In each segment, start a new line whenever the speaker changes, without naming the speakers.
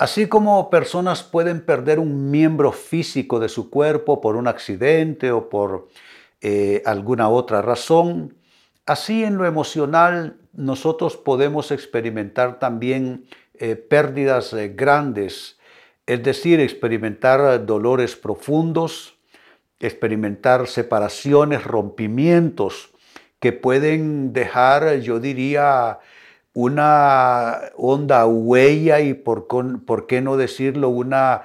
Así como personas pueden perder un miembro físico de su cuerpo por un accidente o por eh, alguna otra razón, así en lo emocional nosotros podemos experimentar también eh, pérdidas eh, grandes, es decir, experimentar dolores profundos, experimentar separaciones, rompimientos que pueden dejar, yo diría, una honda huella y por, por qué no decirlo, una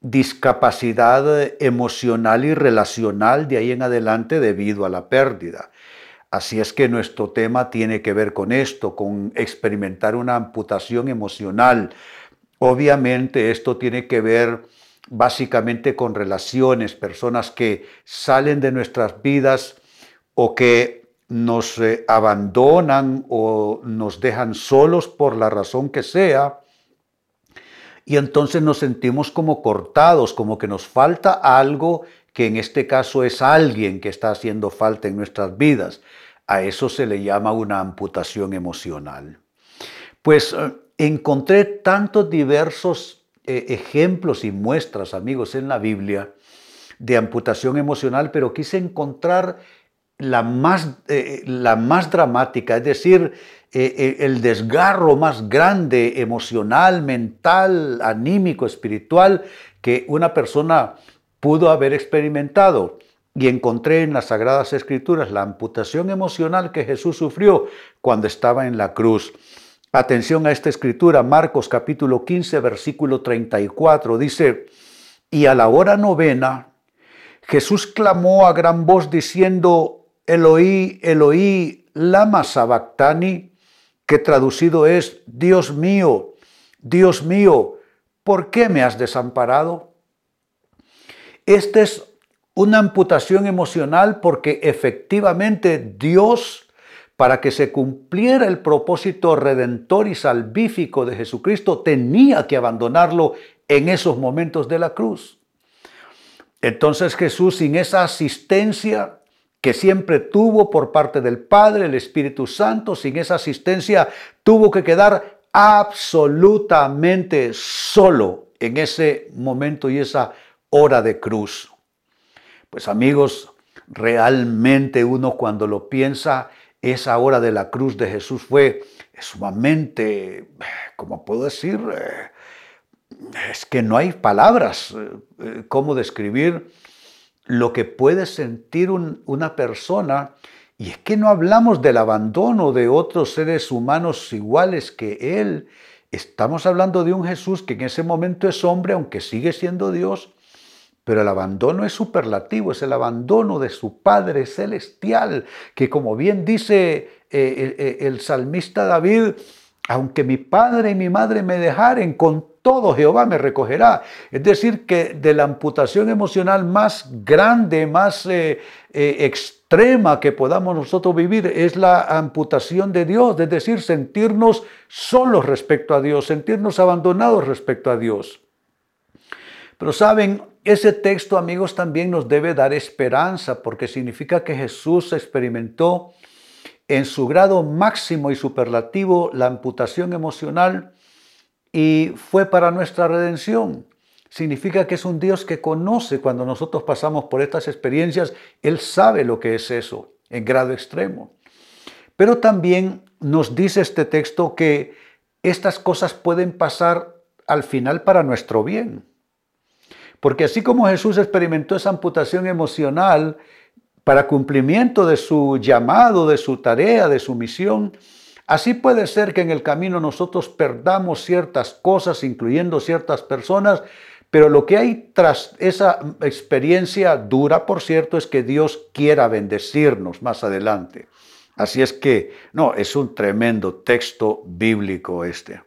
discapacidad emocional y relacional de ahí en adelante debido a la pérdida. Así es que nuestro tema tiene que ver con esto, con experimentar una amputación emocional. Obviamente esto tiene que ver básicamente con relaciones, personas que salen de nuestras vidas o que nos abandonan o nos dejan solos por la razón que sea, y entonces nos sentimos como cortados, como que nos falta algo que en este caso es alguien que está haciendo falta en nuestras vidas. A eso se le llama una amputación emocional. Pues eh, encontré tantos diversos eh, ejemplos y muestras, amigos, en la Biblia de amputación emocional, pero quise encontrar la más, eh, la más dramática, es decir, eh, eh, el desgarro más grande emocional, mental, anímico, espiritual que una persona pudo haber experimentado. Y encontré en las Sagradas Escrituras la amputación emocional que Jesús sufrió cuando estaba en la cruz. Atención a esta escritura, Marcos capítulo 15, versículo 34, dice, y a la hora novena, Jesús clamó a gran voz diciendo, Eloí, Eloí, lama sabactani, que traducido es, Dios mío, Dios mío, ¿por qué me has desamparado? Esta es una amputación emocional porque efectivamente Dios, para que se cumpliera el propósito redentor y salvífico de Jesucristo, tenía que abandonarlo en esos momentos de la cruz. Entonces Jesús, sin esa asistencia, que siempre tuvo por parte del Padre, el Espíritu Santo, sin esa asistencia, tuvo que quedar absolutamente solo en ese momento y esa hora de cruz. Pues amigos, realmente uno cuando lo piensa, esa hora de la cruz de Jesús fue sumamente, ¿cómo puedo decir? Eh, es que no hay palabras eh, eh, cómo describir lo que puede sentir una persona, y es que no hablamos del abandono de otros seres humanos iguales que Él, estamos hablando de un Jesús que en ese momento es hombre, aunque sigue siendo Dios, pero el abandono es superlativo, es el abandono de su Padre celestial, que como bien dice eh, eh, el salmista David, aunque mi padre y mi madre me dejaren, con todo Jehová me recogerá. Es decir, que de la amputación emocional más grande, más eh, eh, extrema que podamos nosotros vivir es la amputación de Dios, es decir, sentirnos solos respecto a Dios, sentirnos abandonados respecto a Dios. Pero saben, ese texto, amigos, también nos debe dar esperanza porque significa que Jesús experimentó en su grado máximo y superlativo la amputación emocional y fue para nuestra redención. Significa que es un Dios que conoce cuando nosotros pasamos por estas experiencias, Él sabe lo que es eso en grado extremo. Pero también nos dice este texto que estas cosas pueden pasar al final para nuestro bien. Porque así como Jesús experimentó esa amputación emocional, para cumplimiento de su llamado, de su tarea, de su misión. Así puede ser que en el camino nosotros perdamos ciertas cosas, incluyendo ciertas personas, pero lo que hay tras esa experiencia dura, por cierto, es que Dios quiera bendecirnos más adelante. Así es que, no, es un tremendo texto bíblico este.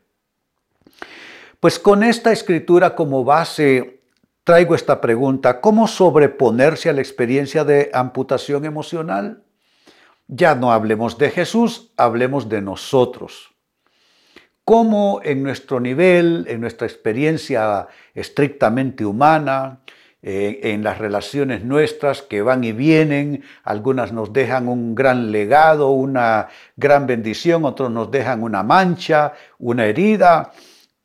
Pues con esta escritura como base traigo esta pregunta, ¿cómo sobreponerse a la experiencia de amputación emocional? Ya no hablemos de Jesús, hablemos de nosotros. ¿Cómo en nuestro nivel, en nuestra experiencia estrictamente humana, eh, en las relaciones nuestras que van y vienen, algunas nos dejan un gran legado, una gran bendición, otros nos dejan una mancha, una herida.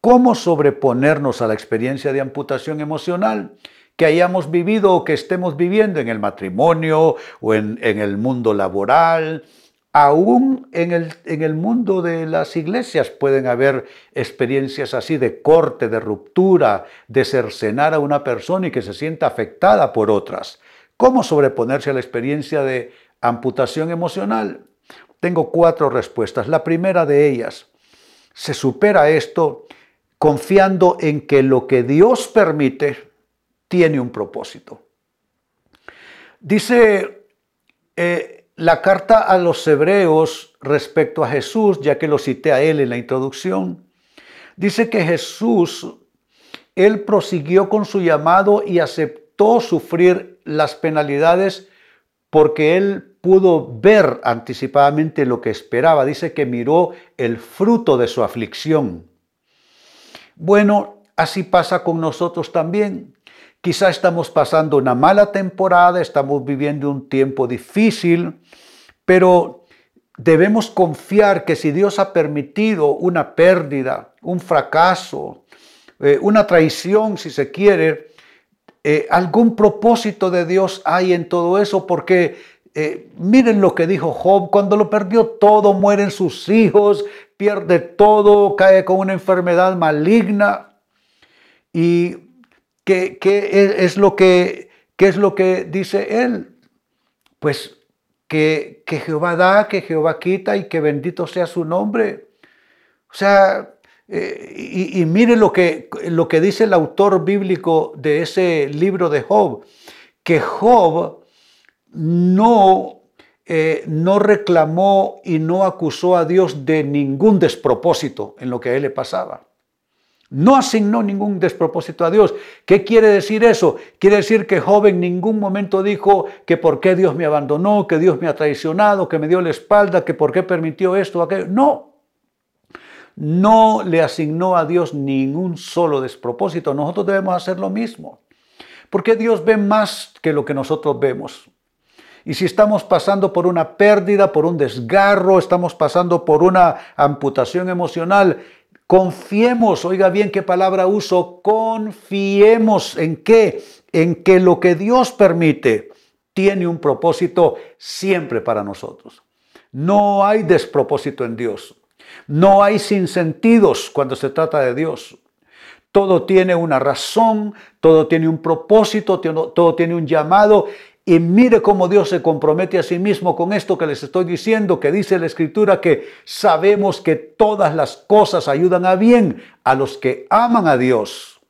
¿Cómo sobreponernos a la experiencia de amputación emocional que hayamos vivido o que estemos viviendo en el matrimonio o en, el mundo laboral, Aún en el, en el, mundo de las iglesias pueden haber experiencias así de corte, de ruptura, de cercenar a una persona y que se sienta afectada por otras. ¿Cómo sobreponerse a la experiencia de amputación emocional? Tengo cuatro respuestas. La primera de ellas, se supera esto confiando en que lo que Dios permite tiene un propósito. Dice eh, la carta a los hebreos respecto a Jesús, ya que lo cité a él en la introducción, dice que Jesús, él prosiguió con su llamado y aceptó sufrir las penalidades porque él pudo ver anticipadamente lo que esperaba. Dice que miró el fruto de su aflicción. Bueno, así pasa con nosotros también. Quizá estamos pasando una mala temporada, estamos viviendo un tiempo difícil, pero debemos confiar que si Dios ha permitido una pérdida, un fracaso, eh, una traición, si se quiere, eh, algún propósito de Dios hay en todo eso, porque eh, miren lo que dijo Job, cuando lo perdió todo, mueren sus hijos, pierde todo, cae con una enfermedad maligna. Y ¿Qué, es, lo que, qué es lo que dice él? Pues que, que, Jehová da, que Jehová quita y que bendito sea su nombre. O sea, eh, y, mire lo que, lo que dice el autor bíblico de ese libro de Job, que Job no, eh, no reclamó y no acusó a Dios de ningún despropósito en lo que a él le pasaba. No asignó ningún despropósito a Dios. ¿Qué quiere decir eso? Quiere decir que Job en ningún momento dijo que por qué Dios me abandonó, que Dios me ha traicionado, que me dio la espalda, que por qué permitió esto o aquello. No. No le asignó a Dios ningún solo despropósito. Nosotros debemos hacer lo mismo. Porque Dios ve más que lo que nosotros vemos. Y si estamos pasando por una pérdida, por un desgarro, estamos pasando por una amputación emocional, Confiemos, oiga bien qué palabra uso, confiemos en qué, en que lo que Dios permite tiene un propósito siempre para nosotros. No hay despropósito en Dios. No hay sinsentidos cuando se trata de Dios. Todo tiene una razón, todo tiene un propósito, todo tiene un llamado y mire cómo Dios se compromete a sí mismo con esto que les estoy diciendo, que dice la Escritura que sabemos que todas las cosas ayudan a bien a los que aman a Dios.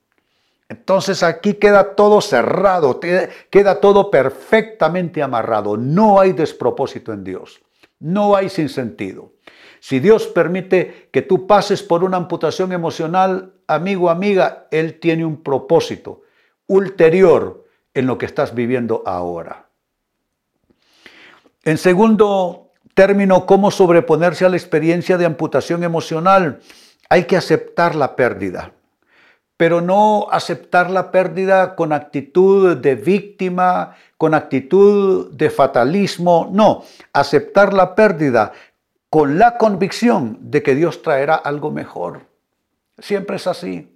Entonces aquí queda todo cerrado, queda todo perfectamente amarrado. No hay despropósito en Dios, no hay sinsentido. Si Dios permite que tú pases por una amputación emocional, amigo, amiga, Él tiene un propósito ulterior en lo que estás viviendo ahora. En segundo término, cómo sobreponerse a la experiencia de amputación emocional. Hay que aceptar la pérdida, pero no aceptar la pérdida con actitud de víctima, con actitud de fatalismo, no, aceptar la pérdida con la convicción de que Dios traerá algo mejor. Siempre es así.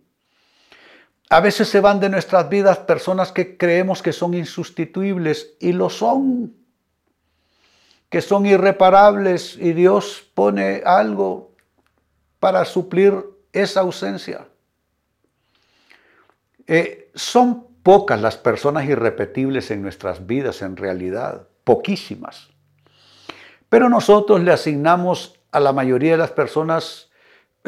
A veces se van de nuestras vidas personas que creemos que son insustituibles y lo son, que son irreparables y Dios pone algo para suplir esa ausencia. Eh, son pocas las personas irrepetibles en nuestras vidas en realidad, poquísimas. Pero nosotros le asignamos a la mayoría de las personas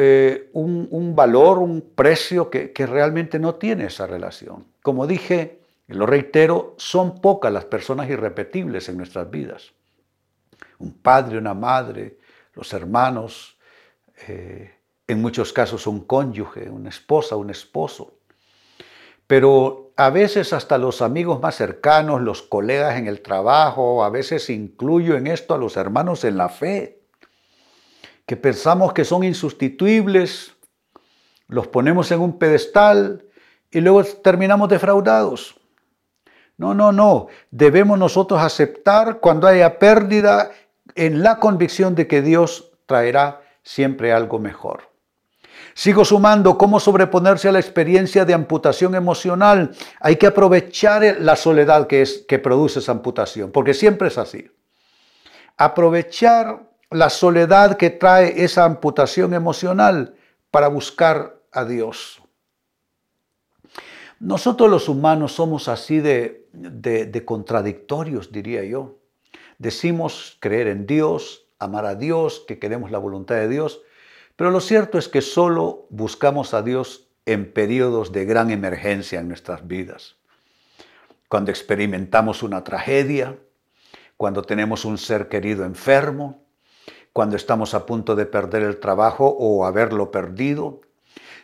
eh, un, valor, un precio que, realmente no tiene esa relación. Como dije, lo reitero, son pocas las personas irrepetibles en nuestras vidas. Un padre, una madre, los hermanos, eh, en muchos casos un cónyuge, una esposa, un esposo. Pero a veces hasta los amigos más cercanos, los colegas en el trabajo, a veces incluyo en esto a los hermanos en la fe, que pensamos que son insustituibles, los ponemos en un pedestal y luego terminamos defraudados. No, no, no. Debemos nosotros aceptar cuando haya pérdida en la convicción de que Dios traerá siempre algo mejor. Sigo sumando cómo sobreponerse a la experiencia de amputación emocional. Hay que aprovechar la soledad que, es, que produce esa amputación, porque siempre es así. Aprovechar la soledad que trae esa amputación emocional para buscar a Dios. Nosotros los humanos somos así de, contradictorios, diría yo. Decimos creer en Dios, amar a Dios, que queremos la voluntad de Dios, pero lo cierto es que solo buscamos a Dios en periodos de gran emergencia en nuestras vidas. Cuando experimentamos una tragedia, cuando tenemos un ser querido enfermo, cuando estamos a punto de perder el trabajo o haberlo perdido,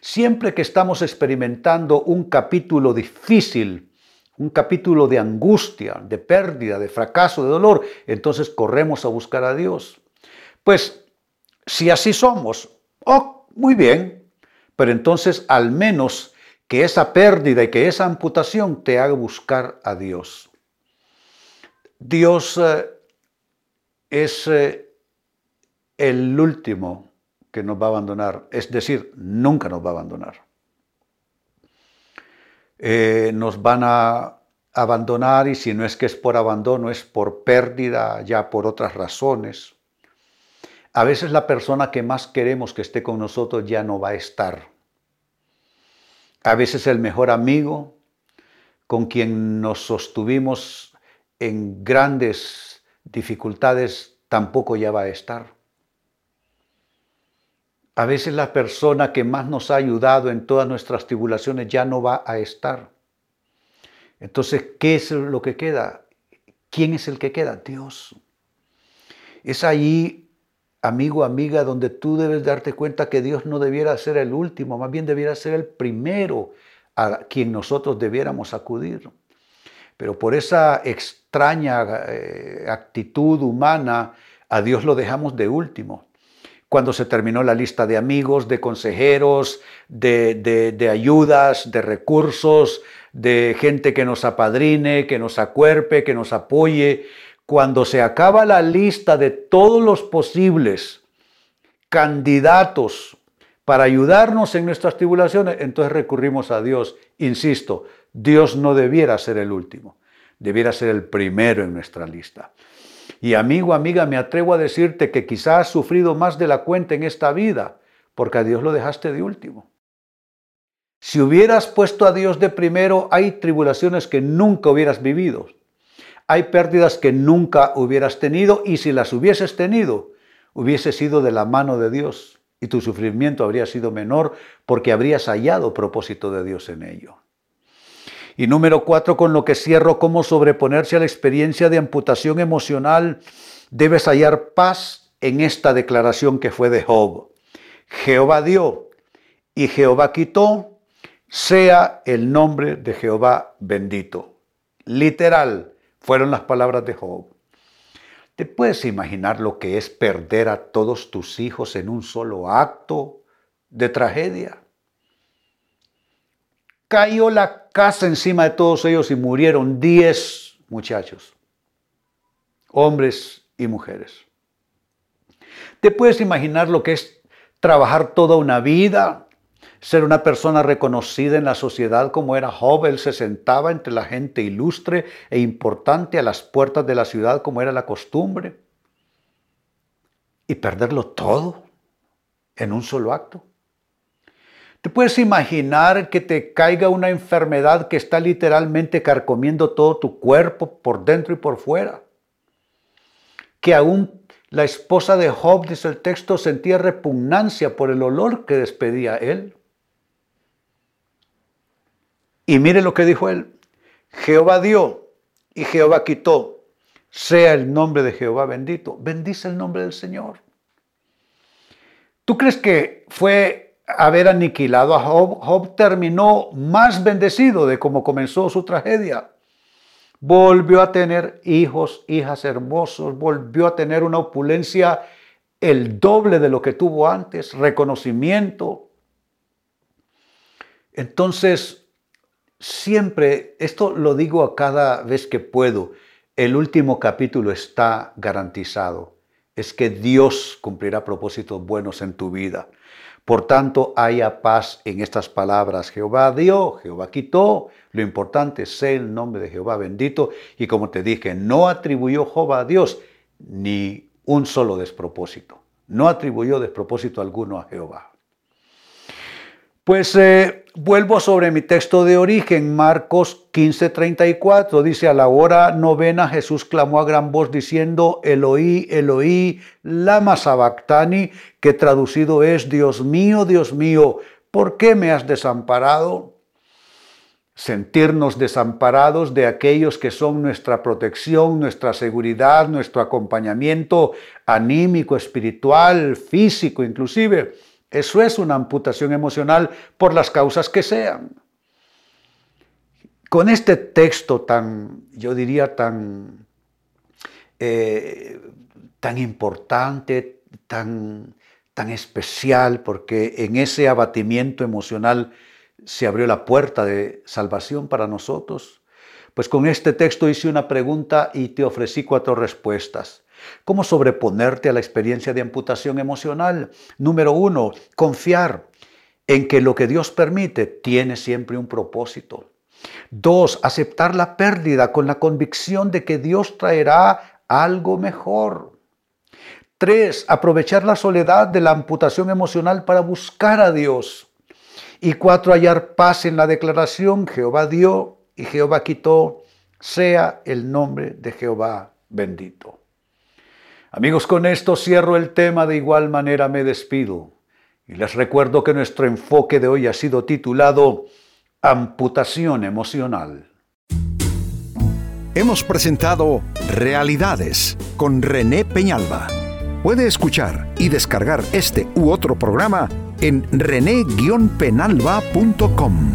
siempre que estamos experimentando un capítulo difícil, un capítulo de angustia, de pérdida, de fracaso, de dolor, entonces corremos a buscar a Dios. Pues si así somos, oh, muy bien, pero entonces al menos que esa pérdida y que esa amputación te haga buscar a Dios. Dios eh, es eh, el último que nos va a abandonar, es decir, nunca nos va a abandonar. Eh, nos van a abandonar y si no es que es por abandono, es por pérdida, ya por otras razones. A veces la persona que más queremos que esté con nosotros ya no va a estar. A veces el mejor amigo con quien nos sostuvimos en grandes dificultades tampoco ya va a estar. A veces la persona que más nos ha ayudado en todas nuestras tribulaciones ya no va a estar. Entonces, ¿qué es lo que queda? ¿Quién es el que queda? Dios. Es ahí amigo, amiga, donde tú debes darte cuenta que Dios no debiera ser el último, más bien debiera ser el primero a quien nosotros debiéramos acudir. Pero por esa extraña eh, actitud humana, a Dios lo dejamos de último. Cuando se terminó la lista de amigos, de consejeros, de, de ayudas, de recursos, de gente que nos apadrine, que nos acuerpe, que nos apoye, cuando se acaba la lista de todos los posibles candidatos para ayudarnos en nuestras tribulaciones, entonces recurrimos a Dios. Insisto, Dios no debiera ser el último, debiera ser el primero en nuestra lista. Y amigo, amiga, me atrevo a decirte que quizás has sufrido más de la cuenta en esta vida, porque a Dios lo dejaste de último. Si hubieras puesto a Dios de primero, hay tribulaciones que nunca hubieras vivido. Hay pérdidas que nunca hubieras tenido y si las hubieses tenido, hubiese sido de la mano de Dios y tu sufrimiento habría sido menor porque habrías hallado propósito de Dios en ello. Y número cuatro, con lo que cierro, cómo sobreponerse a la experiencia de amputación emocional, debes hallar paz en esta declaración que fue de Job. Jehová dio y Jehová quitó, sea el nombre de Jehová bendito. Literal, fueron las palabras de Job. ¿Te puedes imaginar lo que es perder a todos tus hijos en un solo acto de tragedia? Cayó la casa encima de todos ellos y murieron diez muchachos, hombres y mujeres. ¿Te puedes imaginar lo que es trabajar toda una vida ser una persona reconocida en la sociedad como era Job. Él se sentaba entre la gente ilustre e importante a las puertas de la ciudad como era la costumbre. Y perderlo todo en un solo acto. ¿Te puedes imaginar que te caiga una enfermedad que está literalmente carcomiendo todo tu cuerpo por dentro y por fuera? Que aún la esposa de Job, dice el texto, sentía repugnancia por el olor que despedía él. Y mire lo que dijo él. Jehová dio y Jehová quitó. Sea el nombre de Jehová bendito. Bendice el nombre del Señor. ¿Tú crees que fue haber aniquilado a Job? Job terminó más bendecido de cómo comenzó su tragedia. Volvió a tener hijos, hijas hermosos, volvió a tener una opulencia el doble de lo que tuvo antes, reconocimiento. Entonces, siempre, esto lo digo a cada vez que puedo, el último capítulo está garantizado. Es que Dios cumplirá propósitos buenos en tu vida. Por tanto, haya paz en estas palabras. Jehová dio, Jehová quitó. Lo importante es el nombre de Jehová bendito. Y como te dije, no atribuyó Jehová a Dios ni un solo despropósito. No atribuyó despropósito alguno a Jehová. Pues eh, vuelvo sobre mi texto de origen, Marcos 15:34. Dice, a la hora novena Jesús clamó a gran voz diciendo, Eloí, Eloí, lama sabactani, que traducido es, Dios mío, Dios mío, ¿por qué me has desamparado? Sentirnos desamparados de aquellos que son nuestra protección, nuestra seguridad, nuestro acompañamiento anímico, espiritual, físico inclusive eso es una amputación emocional por las causas que sean. Con este texto tan, yo diría, tan, eh, tan importante, tan, tan especial, porque en ese abatimiento emocional se abrió la puerta de salvación para nosotros. Pues con este texto hice una pregunta y te ofrecí cuatro respuestas. ¿Cómo sobreponerte a la experiencia de amputación emocional? Número uno, confiar en que lo que Dios permite tiene siempre un propósito. Dos, aceptar la pérdida con la convicción de que Dios traerá algo mejor. Tres, aprovechar la soledad de la amputación emocional para buscar a Dios. Y cuatro, hallar paz en la declaración, Jehová dio y Jehová quitó, sea el nombre de Jehová bendito. Amigos, con esto cierro el tema, de igual manera me despido y les recuerdo que nuestro enfoque de hoy ha sido titulado Amputación emocional.
Hemos presentado Realidades con René Peñalba. Puede escuchar y descargar este u otro programa en rene-penalba.com.